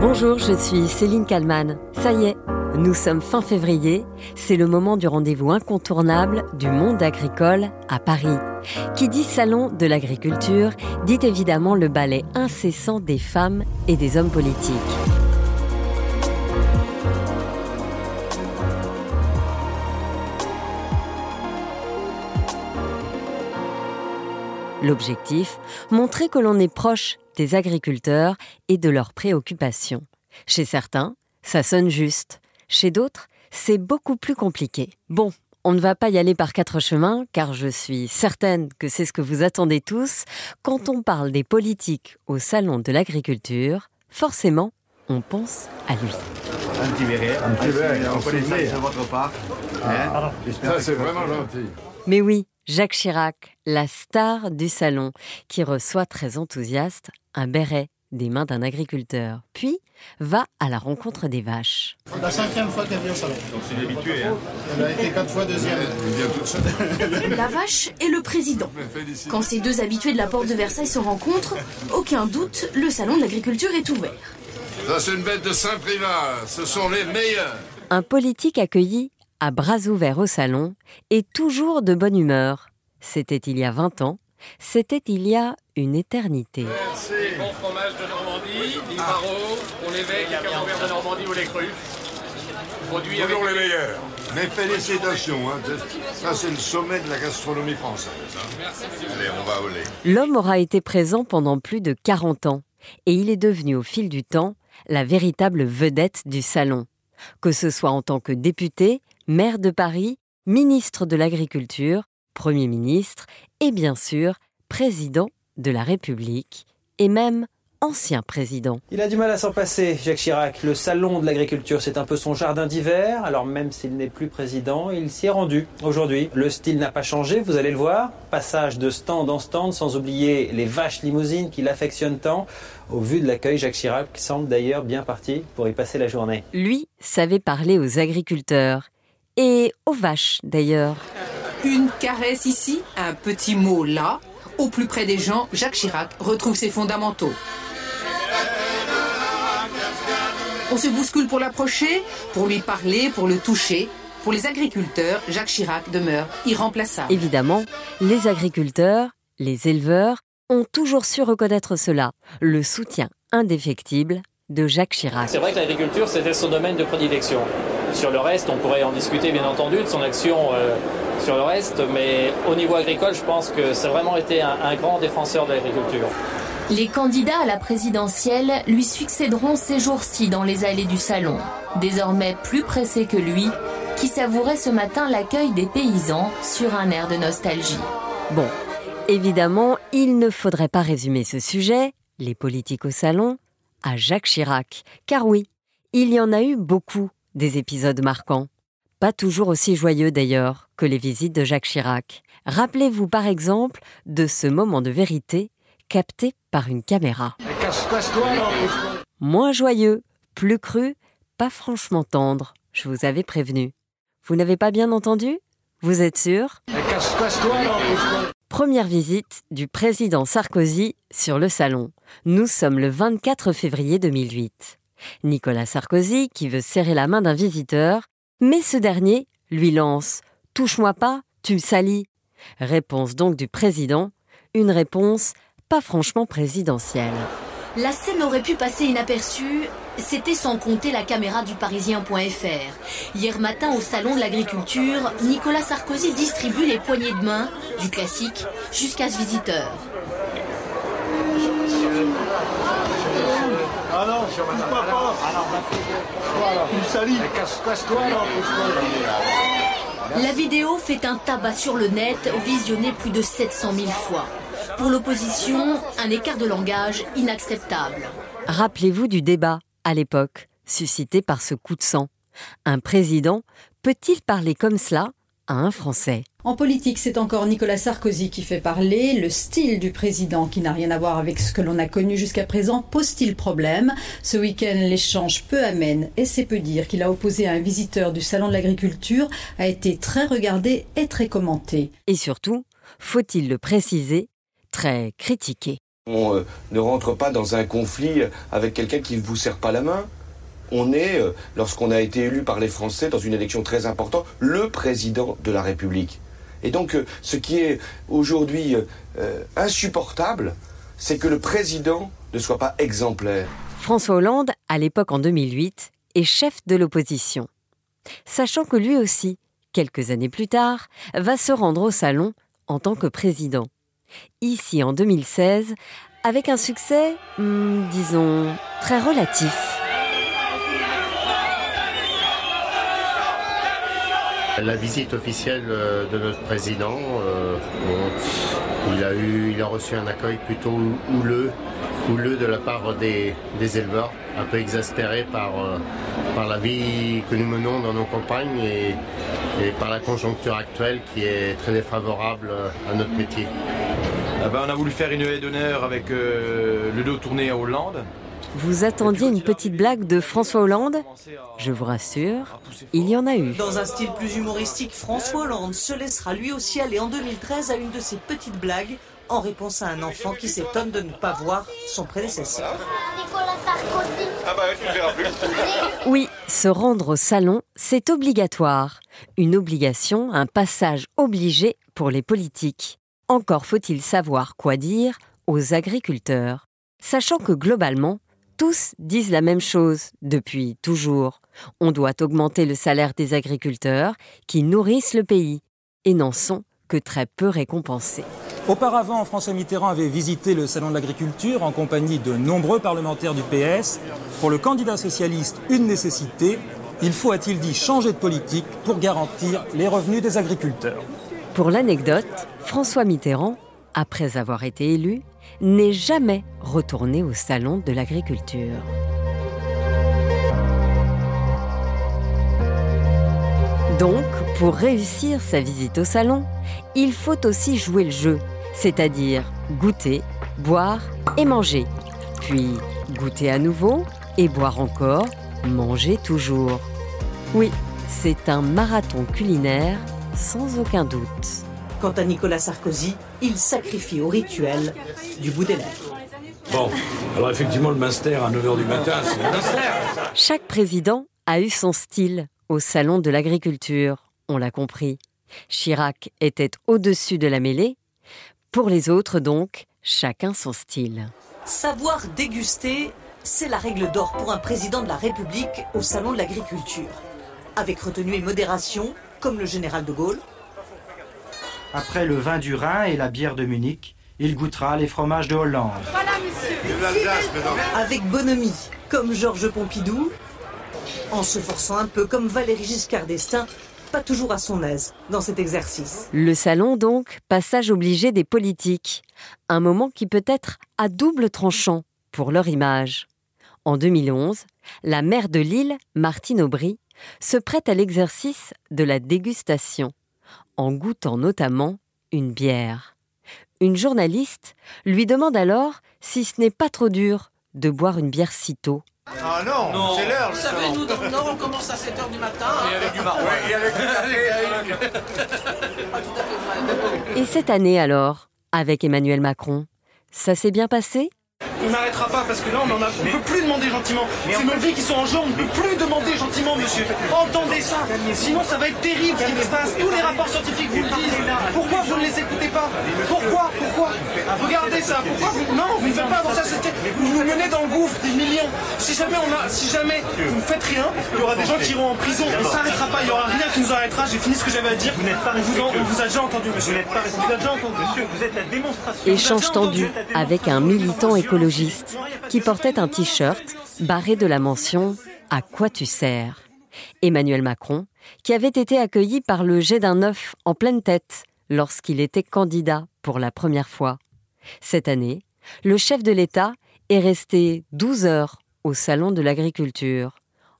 Bonjour, je suis Céline Kalman. Ça y est, nous sommes fin février, c'est le moment du rendez-vous incontournable du monde agricole à Paris. Qui dit salon de l'agriculture dit évidemment le ballet incessant des femmes et des hommes politiques. L'objectif, montrer que l'on est proche des agriculteurs et de leurs préoccupations. Chez certains, ça sonne juste. Chez d'autres, c'est beaucoup plus compliqué. Bon, on ne va pas y aller par quatre chemins, car je suis certaine que c'est ce que vous attendez tous. Quand on parle des politiques au Salon de l'agriculture, forcément, on pense à lui. Un petit verre, un petit verre, on connaît ça de votre part. Ah, ça, c'est vraiment gentil. Mais oui, Jacques Chirac, la star du salon, qui reçoit très enthousiaste un béret des mains d'un agriculteur, puis va à la rencontre des vaches. La cinquième fois qu'elle vient au salon. Donc c'est habitué, hein Elle a été quatre fois deuxième. La vache et le président. Quand ces deux habitués de la porte de Versailles se rencontrent, aucun doute, le salon de l'agriculture est ouvert. Ça, c'est une bête de Saint-Privat. Ce sont les meilleurs. Un politique accueilli à bras ouverts au salon et toujours de bonne humeur. C'était il y a 20 ans, c'était il y a une éternité. Les bons fromages de Normandie, l'Ivaro, pour l'évêque, les camemberts de Normandie ou les crues. Produits avec Toujours les meilleurs. Mes félicitations. Hein. Ça, c'est le sommet de la gastronomie française. hein. Allez, on va au lait. L'homme aura été présent pendant plus de 40 ans et il est devenu au fil du temps la véritable vedette du salon. Que ce soit en tant que député, maire de Paris, ministre de l'Agriculture, Premier ministre et bien sûr président de la République et même ancien président. Il a du mal à s'en passer, Jacques Chirac. Le salon de l'agriculture, c'est un peu son jardin d'hiver. Alors même s'il n'est plus président, il s'y est rendu aujourd'hui. Le style n'a pas changé, vous allez le voir. Passage de stand en stand, sans oublier les vaches limousines qu'il affectionne tant. Au vu de l'accueil, Jacques Chirac semble d'ailleurs bien parti pour y passer la journée. Lui savait parler aux agriculteurs et aux vaches d'ailleurs. Une caresse ici, un petit mot là. Au plus près des gens, Jacques Chirac retrouve ses fondamentaux. On se bouscule pour l'approcher, pour lui parler, pour le toucher. Pour les agriculteurs, Jacques Chirac demeure irremplaçable. Évidemment, les agriculteurs, les éleveurs ont toujours su reconnaître cela, le soutien indéfectible de Jacques Chirac. C'est vrai que l'agriculture, c'était son domaine de prédilection. Sur le reste, on pourrait en discuter bien entendu de son action euh, sur le reste, mais au niveau agricole, je pense que c'est vraiment été un, un grand défenseur de l'agriculture. Les candidats à la présidentielle lui succéderont ces jours-ci dans les allées du salon. Désormais plus pressé que lui, qui savourait ce matin l'accueil des paysans sur un air de nostalgie. Bon, évidemment, il ne faudrait pas résumer ce sujet, les politiques au salon, à Jacques Chirac. Car oui, il y en a eu beaucoup des épisodes marquants. Pas toujours aussi joyeux d'ailleurs que les visites de Jacques Chirac. Rappelez-vous par exemple de ce moment de vérité capté par une caméra. Moins joyeux, plus cru, pas franchement tendre, je vous avais prévenu. Vous n'avez pas bien entendu? Vous êtes sûr? Première visite du président Sarkozy sur le salon. Nous sommes le 24 février 2008. Nicolas Sarkozy qui veut serrer la main d'un visiteur, mais ce dernier lui lance ⁇ Touche-moi pas, tu me salis !⁇ Réponse donc du président, une réponse pas franchement présidentielle. La scène aurait pu passer inaperçue, c'était sans compter la caméra du parisien.fr. Hier matin au salon de l'agriculture, Nicolas Sarkozy distribue les poignées de main, du classique, jusqu'à ce visiteur. Ah non, pourquoi pas Il salit. La vidéo fait un tabac sur le net, visionné plus de 700 000 fois. Pour l'opposition, un écart de langage inacceptable. Rappelez-vous du débat, à l'époque, suscité par ce coup de sang. Un président peut-il parler comme cela? À un Français En politique, c'est encore Nicolas Sarkozy qui fait parler. Le style du président, qui n'a rien à voir avec ce que l'on a connu jusqu'à présent, pose-t-il problème? Ce week-end, l'échange peu amène, et c'est peu dire qu'il a opposé à un visiteur du Salon de l'Agriculture, a été très regardé et très commenté. Et surtout, faut-il le préciser, très critiqué. On euh, ne rentre pas dans un conflit avec quelqu'un qui ne vous serre pas la main. On est, euh, lorsqu'on a été élu par les Français dans une élection très importante, le président de la République. Et donc, euh, ce qui est aujourd'hui insupportable, c'est que le président ne soit pas exemplaire. François Hollande, à l'époque en 2008, est chef de l'opposition. Sachant que lui aussi, quelques années plus tard, va se rendre au salon en tant que président ici en 2016, avec un succès, hmm, disons, très relatif. La visite officielle euh, de notre président, euh, il, a eu, il a reçu un accueil plutôt houleux, houleux de la part des, éleveurs, un peu exaspérés par, euh, par la vie que nous menons dans nos campagnes et, par la conjoncture actuelle qui est très défavorable à notre métier. Ah ben, on a voulu faire une haie d'honneur avec le dos tourné à Hollande. Vous attendiez une petite blague de François Hollande Je vous rassure, il y en a eu. Dans un style plus humoristique, François Hollande se laissera lui aussi aller en 2013 à une de ses petites blagues en réponse à un enfant qui s'étonne de ne pas voir son prédécesseur. Ah bah, oui, se rendre au salon, c'est obligatoire. Une obligation, un passage obligé pour les politiques. Encore faut-il savoir quoi dire aux agriculteurs, sachant que globalement, tous disent la même chose depuis toujours. On doit augmenter le salaire des agriculteurs qui nourrissent le pays et n'en sont que très peu récompensés. Auparavant, François Mitterrand avait visité le Salon de l'Agriculture en compagnie de nombreux parlementaires du PS. Pour le candidat socialiste, une nécessité, il faut, a-t-il dit, changer de politique pour garantir les revenus des agriculteurs. Pour l'anecdote, François Mitterrand, après avoir été élu, n'est jamais retourné au salon de l'agriculture. Donc, pour réussir sa visite au salon, il faut aussi jouer le jeu, c'est-à-dire goûter, boire et manger, puis goûter à nouveau et boire encore, manger toujours. Oui, c'est un marathon culinaire sans aucun doute. Quant à Nicolas Sarkozy, il sacrifie au rituel du bout des lèvres. Bon, alors effectivement, le master à 9h du matin, c'est le master. Chaque président a eu son style au salon de l'agriculture, on l'a compris. Chirac était au-dessus de la mêlée. Pour les autres, donc, chacun son style. Savoir déguster, c'est la règle d'or pour un président de la République au salon de l'agriculture. Avec retenue et modération, comme le général de Gaulle. Après le vin du Rhin et la bière de Munich, il goûtera les fromages de Hollande. Voilà, monsieur. Avec bonhomie, comme Georges Pompidou, en se forçant un peu comme Valéry Giscard d'Estaing, pas toujours à son aise dans cet exercice. Le salon donc, passage obligé des politiques, un moment qui peut être à double tranchant pour leur image. En 2011, la maire de Lille, Martine Aubry, se prête à l'exercice de la dégustation, en goûtant notamment une bière. Une journaliste lui demande alors si ce n'est pas trop dur de boire une bière si tôt. Ah non, c'est l'heure. Vous savez, nous, dans le Nord, on commence à 7h du matin. Et avec du marron. et avec Et cette année alors, avec Emmanuel Macron, ça s'est bien passé? On n'arrêtera pas parce que là on on peut plus demander gentiment. C'est nos vies qui sont en jeu, on ne peut plus demander gentiment, monsieur. Entendez ça, sinon ça va être terrible ce qui se passe. Tous les rapports scientifiques vous le disent. Pourquoi vous ne les écoutez pas? Pourquoi? Pourquoi? Regardez ça. Pourquoi vous... Non, vous ne faites pas dans ça. Vous nous menez dans le gouffre des millions. Si jamais on a, si jamais vous ne faites rien, il y aura des gens qui iront en prison. On ne s'arrêtera pas. Il n'y aura rien qui nous arrêtera. J'ai fini ce que j'avais à dire. Vous n'êtes pas vous, on vous a déjà entendu, monsieur. Vous n'êtes pas vous déjà entendu, monsieur. Vous êtes la démonstration. Échange tendu avec un militant qui portait un t-shirt barré de la mention À quoi tu sers Emmanuel Macron, qui avait été accueilli par le jet d'un œuf en pleine tête lorsqu'il était candidat pour la première fois. Cette année, le chef de l'État est resté 12 heures au Salon de l'Agriculture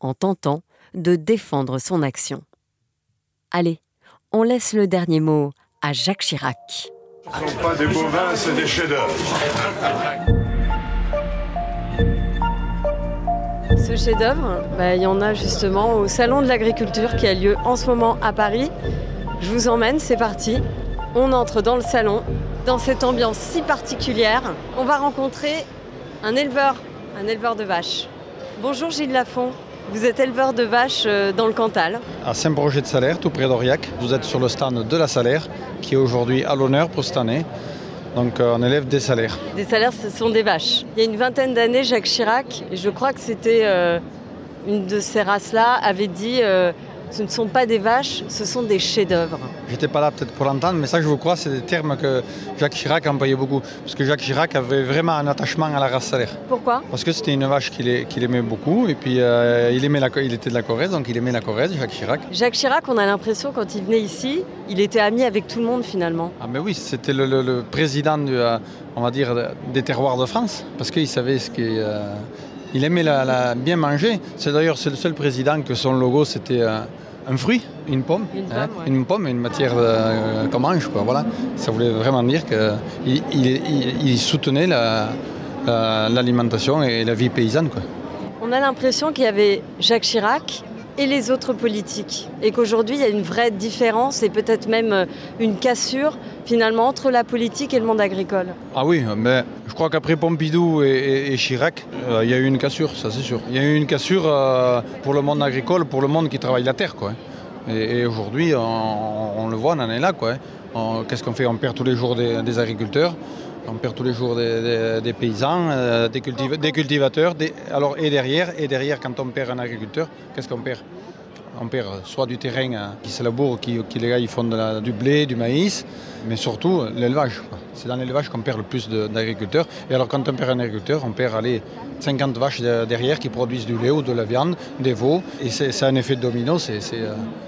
en tentant de défendre son action. Allez, on laisse le dernier mot à Jacques Chirac. Ce ne sont pas des bovins, des chefs-d'œuvre. Ce chef-d'œuvre, bah, il y en a justement au Salon de l'Agriculture qui a lieu en ce moment à Paris. Je vous emmène, c'est parti. On entre dans le salon dans cette ambiance si particulière, on va rencontrer un éleveur, un éleveur de vaches. Bonjour Gilles Lafont. Vous êtes éleveur de vaches euh, dans le Cantal. À Saint-Projet de Salaire, tout près d'Aurillac. Vous êtes sur le stand de la Salaire, qui est aujourd'hui à l'honneur pour cette année. Donc euh, on élève des salaires. Des salaires, ce sont des vaches. Il y a une vingtaine d'années, Jacques Chirac, je crois que c'était euh, une de ces races-là, avait dit euh, ce ne sont pas des vaches, ce sont des chefs-d'œuvre. J'étais pas là peut-être pour l'entendre, mais ça je vous crois, c'est des termes que Jacques Chirac employait beaucoup. Parce que Jacques Chirac avait vraiment un attachement à la race salaire. Pourquoi? Parce que c'était une vache qu'il aimait beaucoup, et puis euh, il, aimait la, il était de la Corrèze, donc il aimait la Corrèze, Jacques Chirac. Jacques Chirac, on a l'impression, quand il venait ici, il était ami avec tout le monde finalement. Ah mais oui, c'était le, le- le président, du, euh, on va dire, des terroirs de France, parce qu'il savait ce qu'il... euh, il aimait la, la- bien manger. C'est d'ailleurs le seul président que son logo c'était un fruit, une pomme, Une pomme, hein, ouais. une pomme, une matière euh, qu'on mange. Quoi, voilà. Ça voulait vraiment dire qu'il il, il- il soutenait la- la- l'alimentation et la vie paysanne. Quoi. On a l'impression qu'il y avait Jacques Chirac et les autres politiques. Et qu'aujourd'hui, il y a une vraie différence et peut-être même euh, une cassure finalement entre la politique et le monde agricole. Ah oui, mais je crois qu'après Pompidou et, Chirac, euh, il y a eu une cassure, ça c'est sûr. Il y a eu une cassure euh, pour le monde agricole, pour le monde qui travaille la terre. Quoi. hein. Et, aujourd'hui, on, le voit, on en est là. Quoi. hein. Qu'est-ce qu'on fait? On perd tous les jours des agriculteurs, on perd tous les jours des, paysans, euh, des, cultiva- des cultivateurs. alors, et derrière, et derrière, quand on perd un agriculteur, qu'est-ce qu'on perd? On perd soit du terrain euh, qui se laboure, qui, les gars ils font du blé, du maïs, mais surtout euh, l'élevage. C'est dans l'élevage qu'on perd le plus d'agriculteurs. Et alors quand on perd un agriculteur, on perd allez, 50 vaches de- derrière qui produisent du lait ou de la viande, des veaux. Et c'est un effet domino.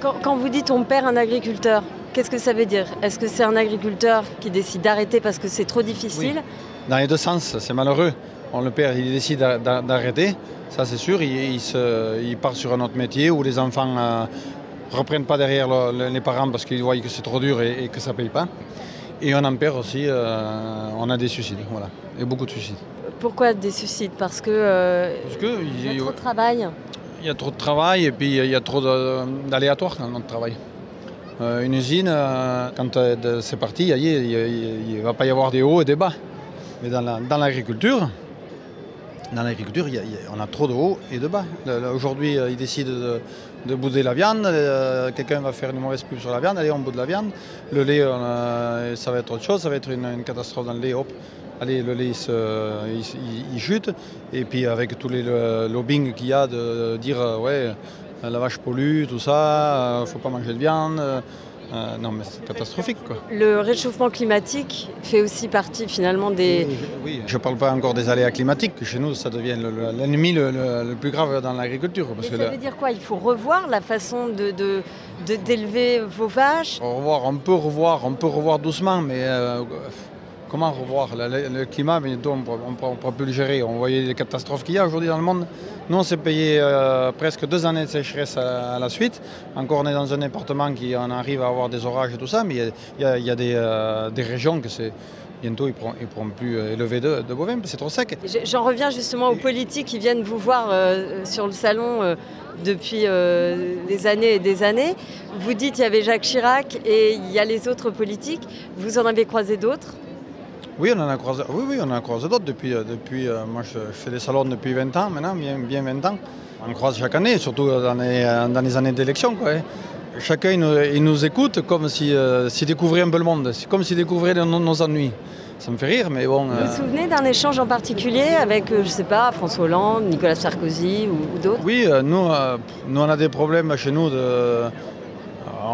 Quand, quand vous dites on perd un agriculteur, qu'est-ce que ça veut dire Est-ce que c'est un agriculteur qui décide d'arrêter parce que c'est trop difficile Dans les deux sens, c'est malheureux. On le perd, il décide d'a- d'a- d'arrêter, ça c'est sûr. Il, il se- il part sur un autre métier où les enfants ne reprennent pas derrière le- le- les parents parce qu'ils voient que c'est trop dur et, et que ça ne paye pas. Et on en perd aussi, euh, on a des suicides, voilà. Et beaucoup de suicides. Pourquoi des suicides Parce que euh, Parce que il y a trop de travail. Il y a trop de travail et puis il y a trop d'aléatoires dans notre travail. Euh, une usine, euh, quand euh, c'est parti, il ne va pas y avoir des hauts et des bas. Mais dans la- dans l'agriculture, dans l'agriculture, on a trop de hauts et de bas. Aujourd'hui, ils décident de, de bouder la viande. Quelqu'un va faire une mauvaise pub sur la viande. Allez, on boude la viande. Le lait, ça va être autre chose. Ça va être une, catastrophe dans le lait. Hop. Allez, le lait, il, il- chute. Et puis, avec tous les le- lobbying qu'il y a de dire, ouais, la vache pollue, tout ça, il faut pas manger de viande. euh, euh, non, mais c'est catastrophique, quoi. Le réchauffement climatique fait aussi partie finalement des... Oui, je ne parle pas encore des aléas climatiques, que chez nous, ça devient le- le- l'ennemi le, le- le plus grave dans l'agriculture. ça veut dire quoi? Il faut revoir la façon de, d'élever vos vaches? Revoir, on peut revoir, on peut revoir doucement, mais euh, comment revoir le, climat, bientôt, on ne pourra plus le gérer. On voyait les catastrophes qu'il y a aujourd'hui dans le monde. Nous, on s'est payé euh, presque deux années de sécheresse à, à la suite. Encore, on est dans un département qui en arrive à avoir des orages et tout ça, mais il y a- il y a, il y a des, euh, des régions que c'est... Bientôt, ils ne pourront, plus euh, élever de, de bovins, c'est trop sec. Je- J'en reviens justement aux politiques qui viennent vous voir euh, sur le salon depuis euh, des années et des années. Vous dites il y avait Jacques Chirac et il y a les autres politiques. Vous en avez croisé d'autres Oui, on en a croisé, oui, oui, on en a croisé d'autres depuis, euh, depuis euh, moi je, je fais des salons depuis 20 ans maintenant, bien, bien 20 ans. On croise chaque année, surtout dans les, euh, dans les années d'élection. quoi, hein. Chacun il nous, il nous écoute comme s'il si, découvrait un peu le monde, c'est comme s'il découvrait nos, nos ennuis. Ça me fait rire, mais bon. Vous euh, vous souvenez d'un échange en particulier avec, je sais pas, François Hollande, Nicolas Sarkozy ou, ou d'autres? Oui, nous, nous on a des problèmes chez nous. De,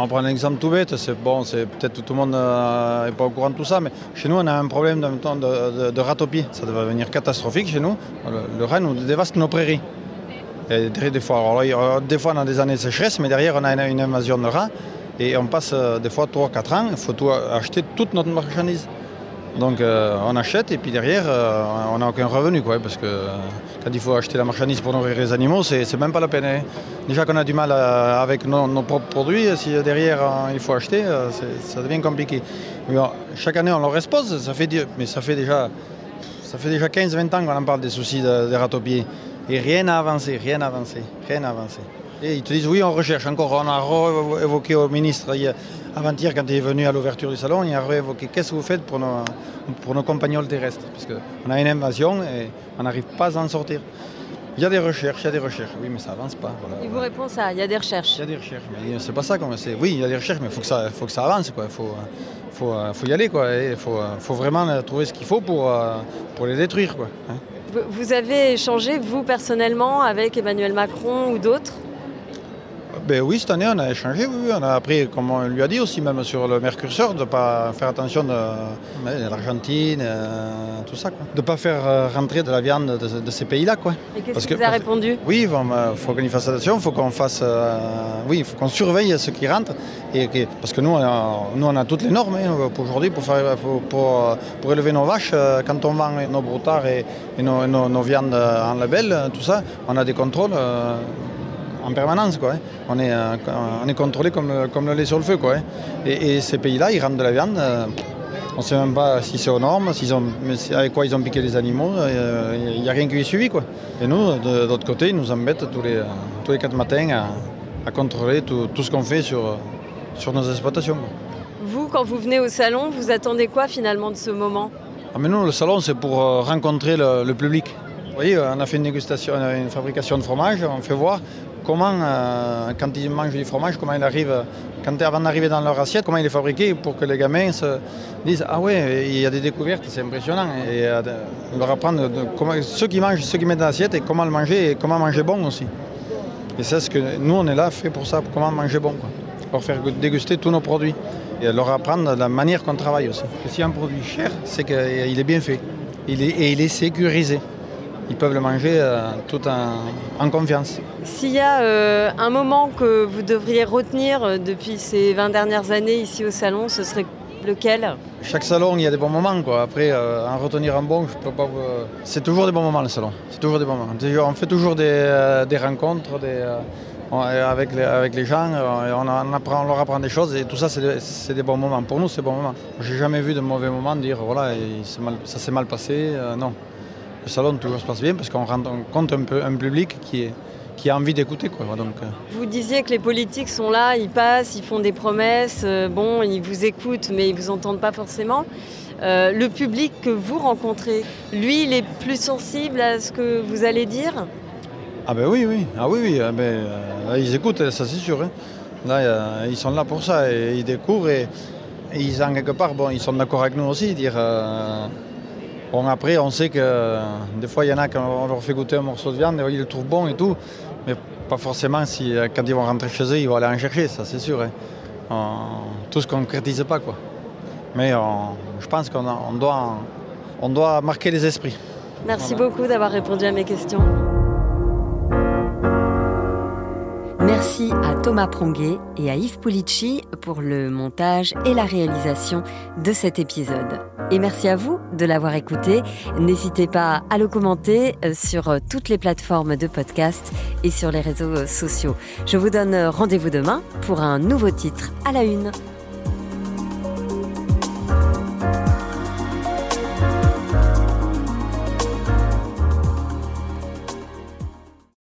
on prend un exemple tout bête, c'est bon, c'est peut-être tout le monde n'est pas au courant de tout ça, mais chez nous on a un problème de, ratopie. Ça va devenir catastrophique chez nous. Le, le nous dévaste nos prairies. Des, fois, a- des fois on a des années de sécheresse, mais derrière on a une, une invasion de rats et on passe euh, des fois 3-4 ans, il faut tout acheter toute notre marchandise. Donc euh, on achète et puis derrière euh, on n'a aucun revenu quoi, parce que quand il faut acheter la marchandise pour nourrir les animaux, c'est même pas la peine. hein. Déjà qu'on a du mal euh, avec nos, propres produits, si derrière il faut acheter, ça devient compliqué. Chaque année on leur expose, ça fait, mais ça fait déjà, déjà 15-20 ans qu'on en parle des soucis de- des ratopiers. Et rien n'a avancé, rien n'a avancé, rien n'a ils te disent oui, on recherche encore. On a évoqué au ministre hier, avant-hier, quand il est venu à l'ouverture du salon, il a réévoqué qu'est-ce que vous faites pour nos, pour nos compagnols terrestres Parce qu'on a une invasion et on n'arrive pas à en sortir. Il y a des recherches, il y a des recherches. Oui, mais ça avance pas. Voilà. Il vous répond ça, il y a des recherches. Il y a des recherches, mais c'est pas ça qu'on c'est. Oui, il y a des recherches, mais il faut que ça, faut que ça avance, quoi. Il faut, faut, faut y aller, quoi. Il faut, faut vraiment trouver ce qu'il faut pour, pour les détruire, quoi. hein. Vous avez échangé, vous personnellement, avec Emmanuel Macron ou d'autres? Ben oui, cette année, on a échangé. Oui, on a appris, comme on lui a dit aussi, même sur le Mercurseur, de ne pas faire attention de, l'Argentine, euh, tout ça. Quoi. De ne pas faire euh, rentrer de la viande de, de ces pays-là. Quoi. Et qu'est-ce qu'il vous a répondu? Oui, il faut qu'on y fasse attention, il faut qu'on fasse, euh, oui, faut qu'on surveille ce qui rentre. Et parce que nous, on a, nous, on a toutes les normes hein, pour aujourd'hui pour, faire, pour, pour, pour élever nos vaches. Quand on vend nos broutards et, et nos, nos- nos viandes en label, tout ça, on a des contrôles euh, en permanence. Quoi, hein. on, est, euh, on est contrôlé comme, le- comme le lait sur le feu. Quoi, hein. et, et ces pays-là, ils rentrent de la viande. euh, on ne sait même pas si c'est aux normes, s'ils ont, avec quoi ils ont piqué les animaux. euh, Il n'y a rien qui est suivi. Quoi. Et nous, de, d'autre côté, ils nous embêtent tous les, euh, tous les quatre matins à, à contrôler tout, tout ce qu'on fait sur, euh, sur nos exploitations. quoi. Vous, quand vous venez au salon, vous attendez quoi finalement de ce moment? Ah, mais nous, le salon, c'est pour euh, rencontrer le, le public. Voyez, on a fait une dégustation, une fabrication de fromage, on fait voir comment, euh, quand ils mangent du fromage, comment il arrive, quand, avant d'arriver dans leur assiette, comment il est fabriqué pour que les gamins se disent Ah ouais, il y a des découvertes, c'est impressionnant. Et euh, leur apprendre ceux qui mangent, ceux qui mettent dans l'assiette et comment le manger et comment manger bon aussi. Et c'est ce que nous, on est là fait pour ça, pour comment manger bon. Quoi. Leur faire déguster tous nos produits et leur apprendre la manière qu'on travaille aussi. Si un produit cher, c'est qu'il est bien fait et il est sécurisé. Ils peuvent le manger euh, tout en, en confiance. S'il y a euh, un moment que vous devriez retenir euh, depuis ces 20 dernières années ici au salon, ce serait lequel? Chaque salon, il y a des bons moments. Quoi. Après, euh, en retenir un bon, je peux pas. vous- C'est toujours des bons moments le salon. C'est toujours des bons moments. On fait toujours des, des rencontres des, avec, les, avec les gens. On, en apprend, on leur apprend des choses et tout ça, c'est des, bons moments. Pour nous, c'est des bons moments. J'ai jamais vu de mauvais moments dire voilà, il s'est mal- ça s'est mal passé. Euh, non. Le salon toujours se passe bien parce qu'on compte un, peu, un public qui, est, qui a envie d'écouter. Quoi. Donc, euh, Vous disiez que les politiques sont là, ils passent, ils font des promesses, euh, bon, ils vous écoutent, mais ils vous entendent pas forcément. Euh, le public que vous rencontrez, lui, il est plus sensible à ce que vous allez dire? Ah ben oui, oui, ah oui, oui, ah ben, euh, ils écoutent, ça c'est sûr. hein. Là, ils sont là pour ça, et ils découvrent et, et ils en quelque part, bon, ils sont d'accord avec nous aussi, dire. Bon après, on sait que euh, des fois il y en a quand on leur fait goûter un morceau de viande, ils le trouvent bon et tout, mais pas forcément si euh, quand ils vont rentrer chez eux, ils vont aller en chercher, ça c'est sûr. hein. On- tout se concrétise pas quoi. Mais on- je pense qu'on on doit, on doit marquer les esprits. Merci Voilà. beaucoup d'avoir répondu à mes questions. Merci à Thomas Pronguet et à Yves Pulici pour le montage et la réalisation de cet épisode. Et merci à vous de l'avoir écouté. N'hésitez pas à le commenter euh, sur euh, toutes les plateformes de podcast et sur les réseaux euh, sociaux. Je vous donne rendez-vous demain pour un nouveau titre à la une.